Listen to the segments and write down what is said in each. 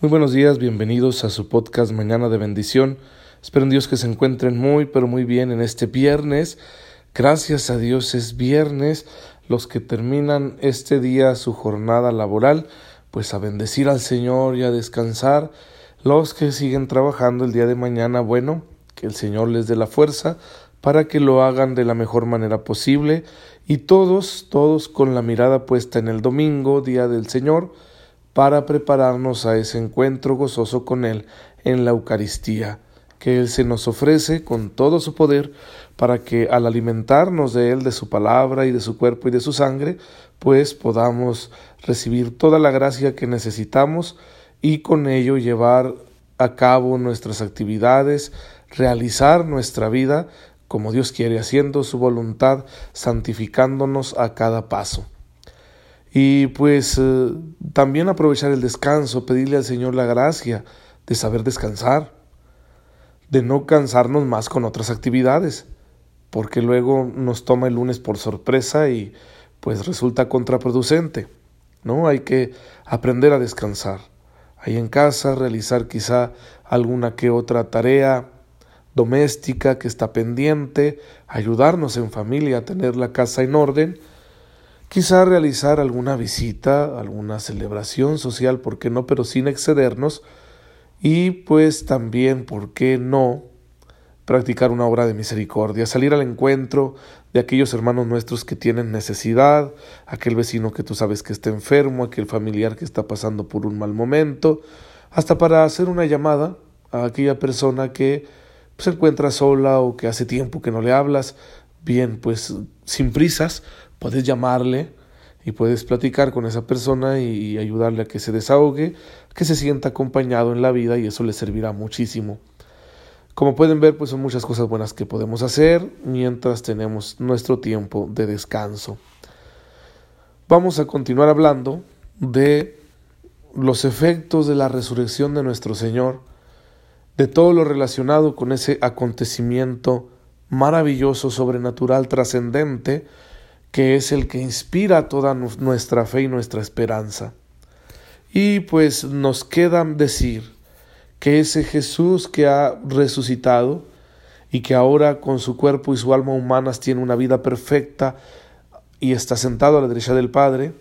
Muy buenos días, bienvenidos a su podcast Mañana de Bendición. Espero en Dios que se encuentren muy, pero muy bien en este viernes. Gracias a Dios es viernes. Los que terminan este día su jornada laboral, pues a bendecir al Señor y a descansar. Los que siguen trabajando el día de mañana, bueno, que el Señor les dé la fuerza para que lo hagan de la mejor manera posible. Y todos, todos con la mirada puesta en el domingo, día del Señor, para prepararnos a ese encuentro gozoso con Él en la Eucaristía, que Él se nos ofrece con todo su poder para que al alimentarnos de Él, de su palabra y de su cuerpo y de su sangre, pues podamos recibir toda la gracia que necesitamos y con ello llevar a cabo nuestras actividades, realizar nuestra vida como Dios quiere, haciendo su voluntad, santificándonos a cada paso. Y pues eh, también aprovechar el descanso, pedirle al Señor la gracia de saber descansar, de no cansarnos más con otras actividades, porque luego nos toma el lunes por sorpresa y pues resulta contraproducente. ¿No? Hay que aprender a descansar. Ahí en casa realizar quizá alguna que otra tarea doméstica que está pendiente, ayudarnos en familia a tener la casa en orden Quizá realizar alguna visita, alguna celebración social, ¿por qué no? Pero sin excedernos. Y pues también, ¿por qué no? Practicar una obra de misericordia, salir al encuentro de aquellos hermanos nuestros que tienen necesidad, aquel vecino que tú sabes que está enfermo, aquel familiar que está pasando por un mal momento, hasta para hacer una llamada a aquella persona que se encuentra sola o que hace tiempo que no le hablas, bien, pues sin prisas, puedes llamarle y puedes platicar con esa persona y ayudarle a que se desahogue, que se sienta acompañado en la vida y eso le servirá muchísimo. Como pueden ver, pues son muchas cosas buenas que podemos hacer mientras tenemos nuestro tiempo de descanso. Vamos a continuar hablando de los efectos de la resurrección de nuestro Señor, de todo lo relacionado con ese acontecimiento maravilloso, sobrenatural, trascendente, que es el que inspira toda nuestra fe y nuestra esperanza. Y pues nos queda decir que ese Jesús que ha resucitado y que ahora con su cuerpo y su alma humanas tiene una vida perfecta y está sentado a la derecha del Padre,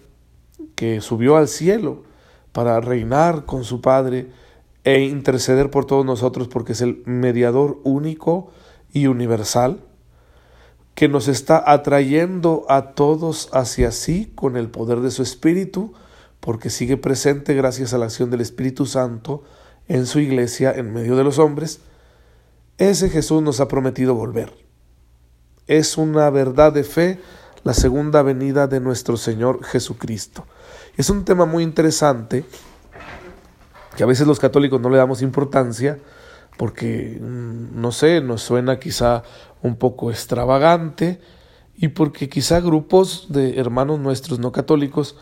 que subió al cielo para reinar con su Padre e interceder por todos nosotros porque es el mediador único y universal, que nos está atrayendo a todos hacia sí con el poder de su Espíritu, porque sigue presente gracias a la acción del Espíritu Santo en su iglesia en medio de los hombres, ese Jesús nos ha prometido volver. Es una verdad de fe la segunda venida de nuestro Señor Jesucristo. Es un tema muy interesante que a veces los católicos no le damos importancia, porque, mm, no sé, nos suena quizá un poco extravagante y porque quizá grupos de hermanos nuestros no católicos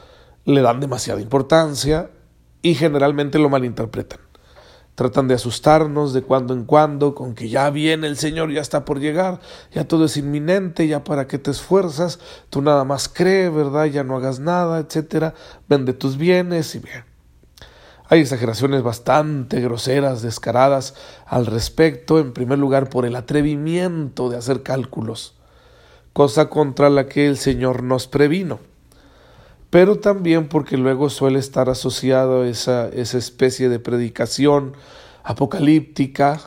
le dan demasiada importancia y generalmente lo malinterpretan. Tratan de asustarnos de cuando en cuando con que ya viene el Señor, ya está por llegar, ya todo es inminente, ya para qué te esfuerzas, tú nada más cree, ¿verdad? Ya no hagas nada, etcétera, vende tus bienes y bien. Hay exageraciones bastante groseras, descaradas al respecto, en primer lugar por el atrevimiento de hacer cálculos, cosa contra la que el Señor nos previno, pero también porque luego suele estar asociado esa, especie de predicación apocalíptica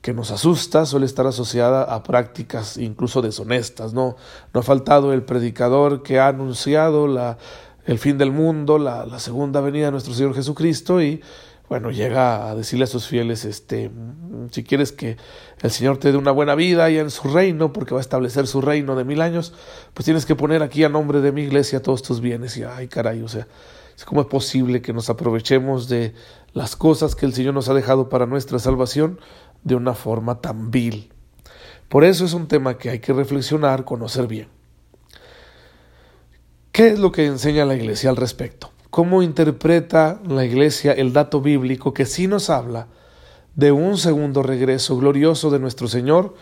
que nos asusta, suele estar asociada a prácticas incluso deshonestas. No ha faltado el predicador que ha anunciado la el fin del mundo, la, segunda venida de nuestro Señor Jesucristo y bueno, llega a decirle a sus fieles, este, si quieres que el Señor te dé una buena vida allá en su reino, porque va a establecer su reino de mil años, pues tienes que poner aquí a nombre de mi iglesia todos tus bienes. Y ay, caray, o sea, ¿cómo es posible que nos aprovechemos de las cosas que el Señor nos ha dejado para nuestra salvación de una forma tan vil? Por eso es un tema que hay que reflexionar, conocer bien. ¿Qué es lo que enseña la Iglesia al respecto? ¿Cómo interpreta la Iglesia el dato bíblico que sí nos habla de un segundo regreso glorioso de nuestro Señor,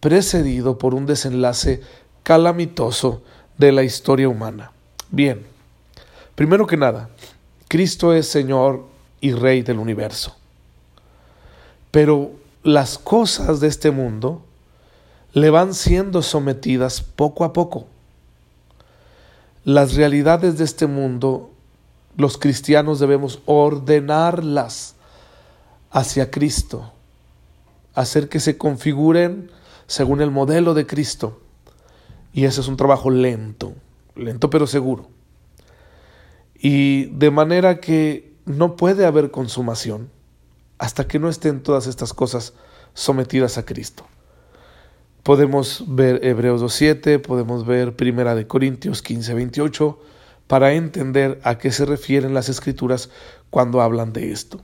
precedido por un desenlace calamitoso de la historia humana? Bien, primero que nada, Cristo es Señor y Rey del universo. Pero las cosas de este mundo le van siendo sometidas poco a poco. Las realidades de este mundo, los cristianos debemos ordenarlas hacia Cristo, hacer que se configuren según el modelo de Cristo. Y ese es un trabajo lento, lento pero seguro. Y de manera que no puede haber consumación hasta que no estén todas estas cosas sometidas a Cristo. Podemos ver Hebreos 2.7, podemos ver Primera de Corintios 15.28 para entender a qué se refieren las escrituras cuando hablan de esto.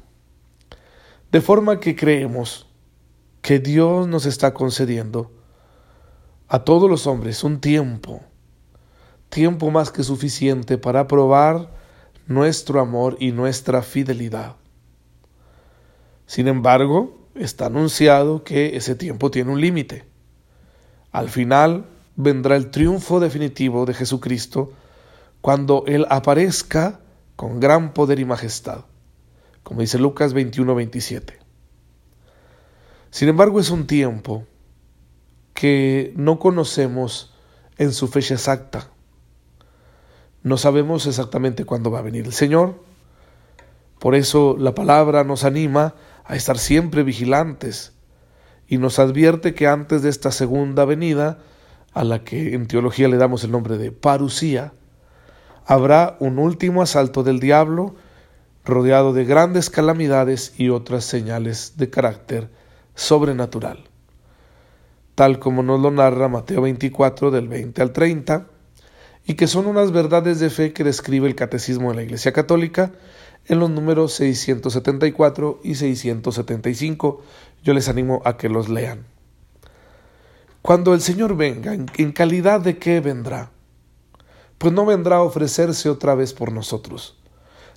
De forma que creemos que Dios nos está concediendo a todos los hombres un tiempo, tiempo más que suficiente para probar nuestro amor y nuestra fidelidad. Sin embargo, está anunciado que ese tiempo tiene un límite. Al final vendrá el triunfo definitivo de Jesucristo cuando Él aparezca con gran poder y majestad, como dice Lucas 21-27. Sin embargo, es un tiempo que no conocemos en su fecha exacta. No sabemos exactamente cuándo va a venir el Señor. Por eso la palabra nos anima a estar siempre vigilantes y nos advierte que antes de esta segunda venida, a la que en teología le damos el nombre de parusía, habrá un último asalto del diablo rodeado de grandes calamidades y otras señales de carácter sobrenatural, tal como nos lo narra Mateo 24 del 20 al 30, y que son unas verdades de fe que describe el Catecismo de la Iglesia Católica en los números 674 y 675. Yo les animo a que los lean. Cuando el Señor venga, ¿en calidad de qué vendrá? Pues no vendrá a ofrecerse otra vez por nosotros,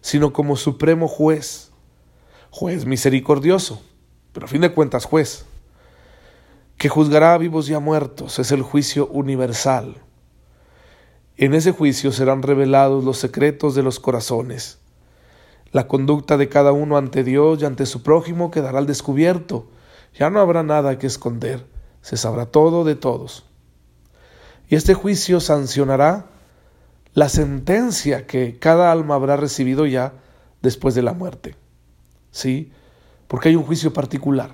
sino como supremo juez, juez misericordioso, pero a fin de cuentas juez, que juzgará a vivos y a muertos, es el juicio universal. En ese juicio serán revelados los secretos de los corazones la conducta de cada uno ante Dios y ante su prójimo quedará al descubierto. Ya no habrá nada que esconder. Se sabrá todo de todos. Y este juicio sancionará la sentencia que cada alma habrá recibido ya después de la muerte. ¿Sí? Porque hay un juicio particular.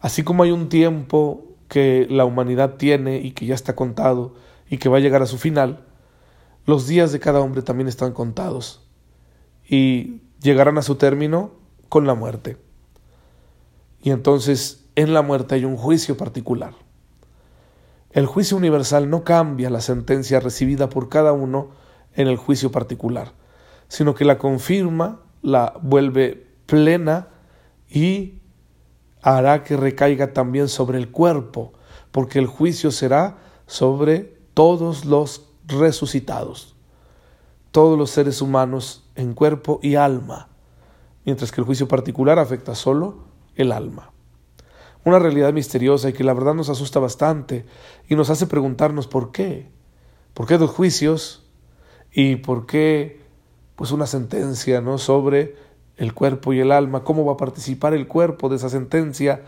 Así como hay un tiempo que la humanidad tiene y que ya está contado y que va a llegar a su final, los días de cada hombre también están contados y llegarán a su término con la muerte. Y entonces en la muerte hay un juicio particular. El juicio universal no cambia la sentencia recibida por cada uno en el juicio particular, sino que la confirma, la vuelve plena y hará que recaiga también sobre el cuerpo, porque el juicio será sobre todos los resucitados todos los seres humanos en cuerpo y alma, mientras que el juicio particular afecta solo el alma. Una realidad misteriosa y que la verdad nos asusta bastante y nos hace preguntarnos por qué. ¿Por qué dos juicios? ¿Y por qué pues una sentencia ¿no? sobre el cuerpo y el alma? ¿Cómo va a participar el cuerpo de esa sentencia?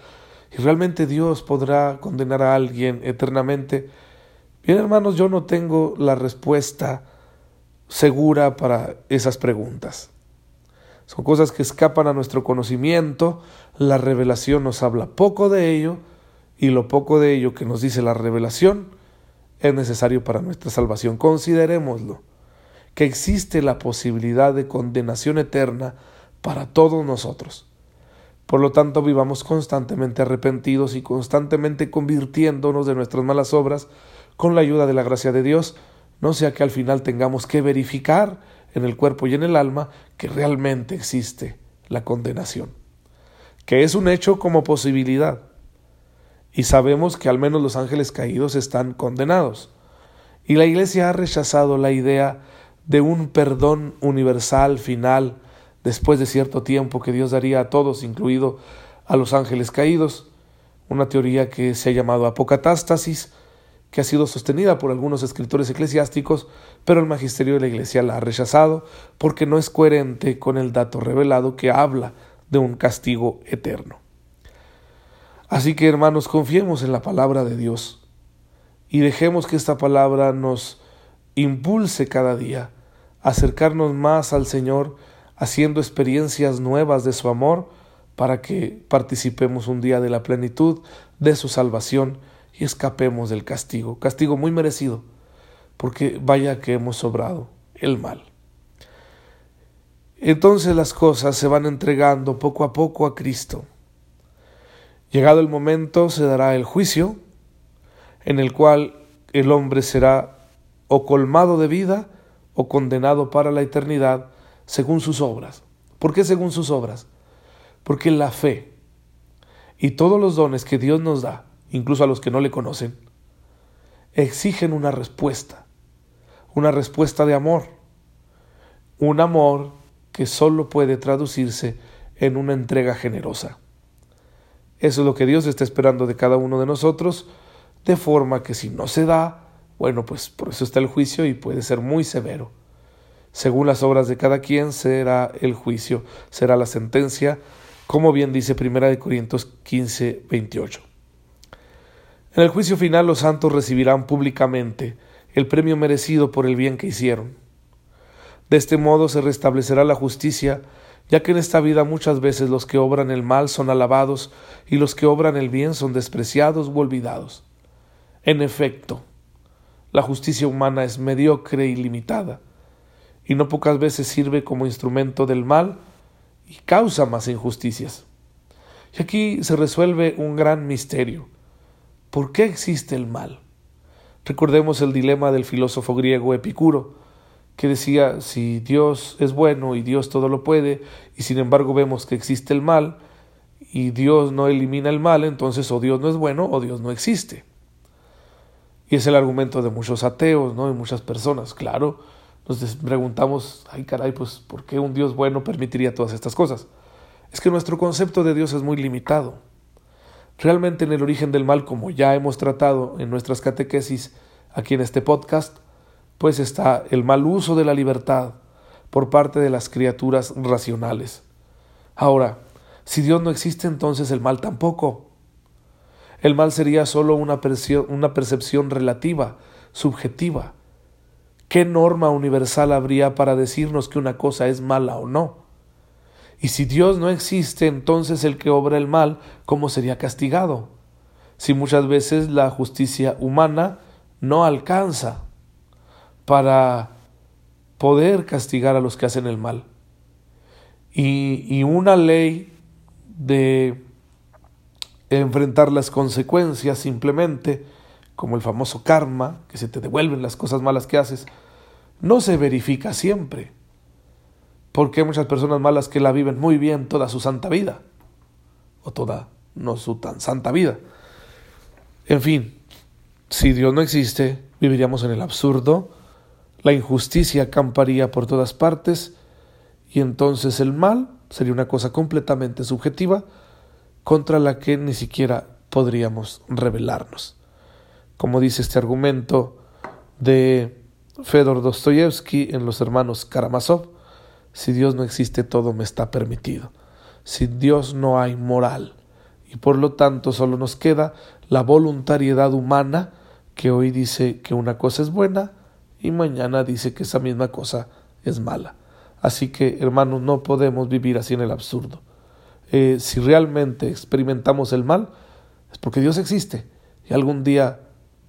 ¿Y realmente Dios podrá condenar a alguien eternamente? Bien, hermanos, yo no tengo la respuesta segura para esas preguntas. Son cosas que escapan a nuestro conocimiento, la revelación nos habla poco de ello y lo poco de ello que nos dice la revelación es necesario para nuestra salvación. Considerémoslo, que existe la posibilidad de condenación eterna para todos nosotros. Por lo tanto, vivamos constantemente arrepentidos y constantemente convirtiéndonos de nuestras malas obras con la ayuda de la gracia de Dios, no sea que al final tengamos que verificar en el cuerpo y en el alma que realmente existe la condenación, que es un hecho como posibilidad. Y sabemos que al menos los ángeles caídos están condenados. Y la Iglesia ha rechazado la idea de un perdón universal final después de cierto tiempo que Dios daría a todos, incluido a los ángeles caídos, una teoría que se ha llamado apocatástasis, que ha sido sostenida por algunos escritores eclesiásticos, pero el magisterio de la Iglesia la ha rechazado porque no es coherente con el dato revelado que habla de un castigo eterno. Así que hermanos, confiemos en la palabra de Dios y dejemos que esta palabra nos impulse cada día a acercarnos más al Señor, haciendo experiencias nuevas de su amor, para que participemos un día de la plenitud de su salvación y escapemos del castigo, castigo muy merecido, porque vaya que hemos sobrado el mal. Entonces las cosas se van entregando poco a poco a Cristo. Llegado el momento se dará el juicio, en el cual el hombre será o colmado de vida o condenado para la eternidad según sus obras. ¿Por qué según sus obras? Porque la fe y todos los dones que Dios nos da, incluso a los que no le conocen, exigen una respuesta, una respuesta de amor, un amor que solo puede traducirse en una entrega generosa. Eso es lo que Dios está esperando de cada uno de nosotros, de forma que si no se da, bueno, pues por eso está el juicio y puede ser muy severo. Según las obras de cada quien será el juicio, será la sentencia, como bien dice 1 Corintios 15, 28. En el juicio final los santos recibirán públicamente el premio merecido por el bien que hicieron. De este modo se restablecerá la justicia, ya que en esta vida muchas veces los que obran el mal son alabados y los que obran el bien son despreciados u olvidados. En efecto, la justicia humana es mediocre y limitada, y no pocas veces sirve como instrumento del mal y causa más injusticias. Y aquí se resuelve un gran misterio. ¿Por qué existe el mal? Recordemos el dilema del filósofo griego Epicuro, que decía, si Dios es bueno y Dios todo lo puede, y sin embargo vemos que existe el mal, y Dios no elimina el mal, entonces o Dios no es bueno o Dios no existe. Y es el argumento de muchos ateos, ¿no? De muchas personas. Claro, nos preguntamos, ay caray, pues ¿por qué un Dios bueno permitiría todas estas cosas? Es que nuestro concepto de Dios es muy limitado. Realmente en el origen del mal, como ya hemos tratado en nuestras catequesis aquí en este podcast, pues está el mal uso de la libertad por parte de las criaturas racionales. Ahora, si Dios no existe, entonces el mal tampoco. El mal sería solo una, una percepción relativa, subjetiva. ¿Qué norma universal habría para decirnos que una cosa es mala o no? Y si Dios no existe, entonces el que obra el mal, ¿cómo sería castigado? Si muchas veces la justicia humana no alcanza para poder castigar a los que hacen el mal. Y, y una ley de enfrentar las consecuencias simplemente, como el famoso karma, que se te devuelven las cosas malas que haces, no se verifica siempre porque hay muchas personas malas que la viven muy bien toda su santa vida, o toda no su tan santa vida. En fin, si Dios no existe, viviríamos en el absurdo, la injusticia acamparía por todas partes, y entonces el mal sería una cosa completamente subjetiva contra la que ni siquiera podríamos rebelarnos. Como dice este argumento de Fedor Dostoyevsky en Los Hermanos Karamazov, si Dios no existe, todo me está permitido. Sin Dios no hay moral. Y por lo tanto solo nos queda la voluntariedad humana que hoy dice que una cosa es buena y mañana dice que esa misma cosa es mala. Así que, hermanos, no podemos vivir así en el absurdo. Eh, si realmente experimentamos el mal, es porque Dios existe y algún día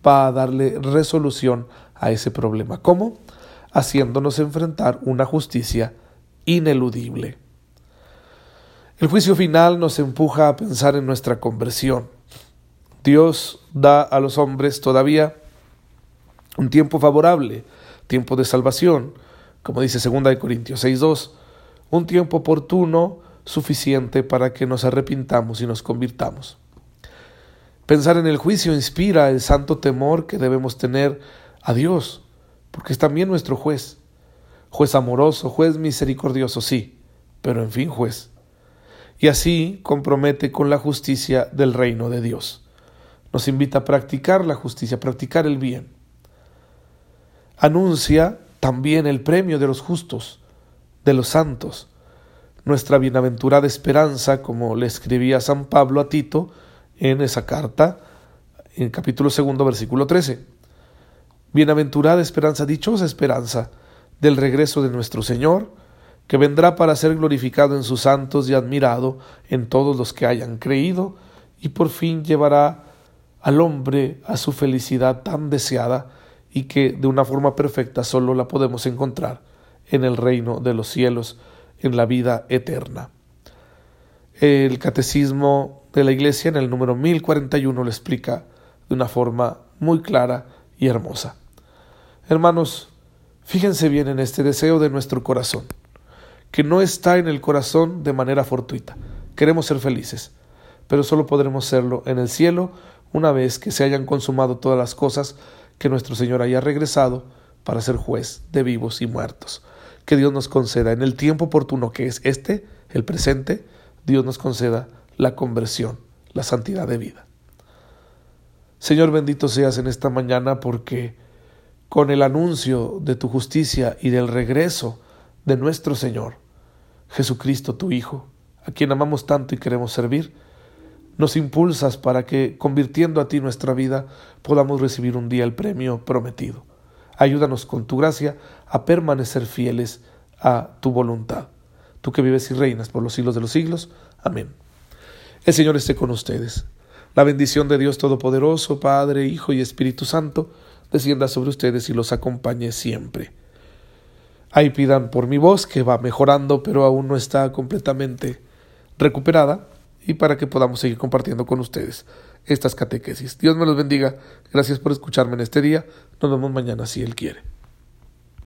va a darle resolución a ese problema. ¿Cómo? Haciéndonos enfrentar una justicia ineludible. El juicio final nos empuja a pensar en nuestra conversión. Dios da a los hombres todavía un tiempo favorable, tiempo de salvación, como dice 2 Corintios 6.2, un tiempo oportuno suficiente para que nos arrepintamos y nos convirtamos. Pensar en el juicio inspira el santo temor que debemos tener a Dios, porque es también nuestro juez juez amoroso, juez misericordioso, sí, pero en fin juez. Y así compromete con la justicia del reino de Dios. nos invita a practicar la justicia, a practicar el bien. Anuncia también el premio de los justos, de los santos, nuestra bienaventurada esperanza, como le escribía San Pablo a Tito en esa carta, en capítulo segundo, versículo 13. Bienaventurada esperanza, dichosa esperanza del regreso de nuestro Señor, que vendrá para ser glorificado en sus santos y admirado en todos los que hayan creído, y por fin llevará al hombre a su felicidad tan deseada y que de una forma perfecta solo la podemos encontrar en el reino de los cielos, en la vida eterna. El catecismo de la Iglesia en el número 1041 lo explica de una forma muy clara y hermosa. Hermanos, fíjense bien en este deseo de nuestro corazón, que no está en el corazón de manera fortuita. Queremos ser felices, pero solo podremos serlo en el cielo una vez que se hayan consumado todas las cosas que nuestro Señor haya regresado para ser juez de vivos y muertos. Que Dios nos conceda en el tiempo oportuno que es este, el presente, Dios nos conceda la conversión, la santidad de vida. Señor bendito seas en esta mañana porque con el anuncio de tu justicia y del regreso de nuestro Señor, Jesucristo tu Hijo, a quien amamos tanto y queremos servir, nos impulsas para que, convirtiendo a ti nuestra vida, podamos recibir un día el premio prometido. Ayúdanos con tu gracia a permanecer fieles a tu voluntad. Tú que vives y reinas por los siglos de los siglos. Amén. El Señor esté con ustedes. La bendición de Dios Todopoderoso, Padre, Hijo y Espíritu Santo, descienda sobre ustedes y los acompañe siempre. Ahí pidan por mi voz, que va mejorando, pero aún no está completamente recuperada, y para que podamos seguir compartiendo con ustedes estas catequesis. Dios me los bendiga. Gracias por escucharme en este día. Nos vemos mañana si Él quiere.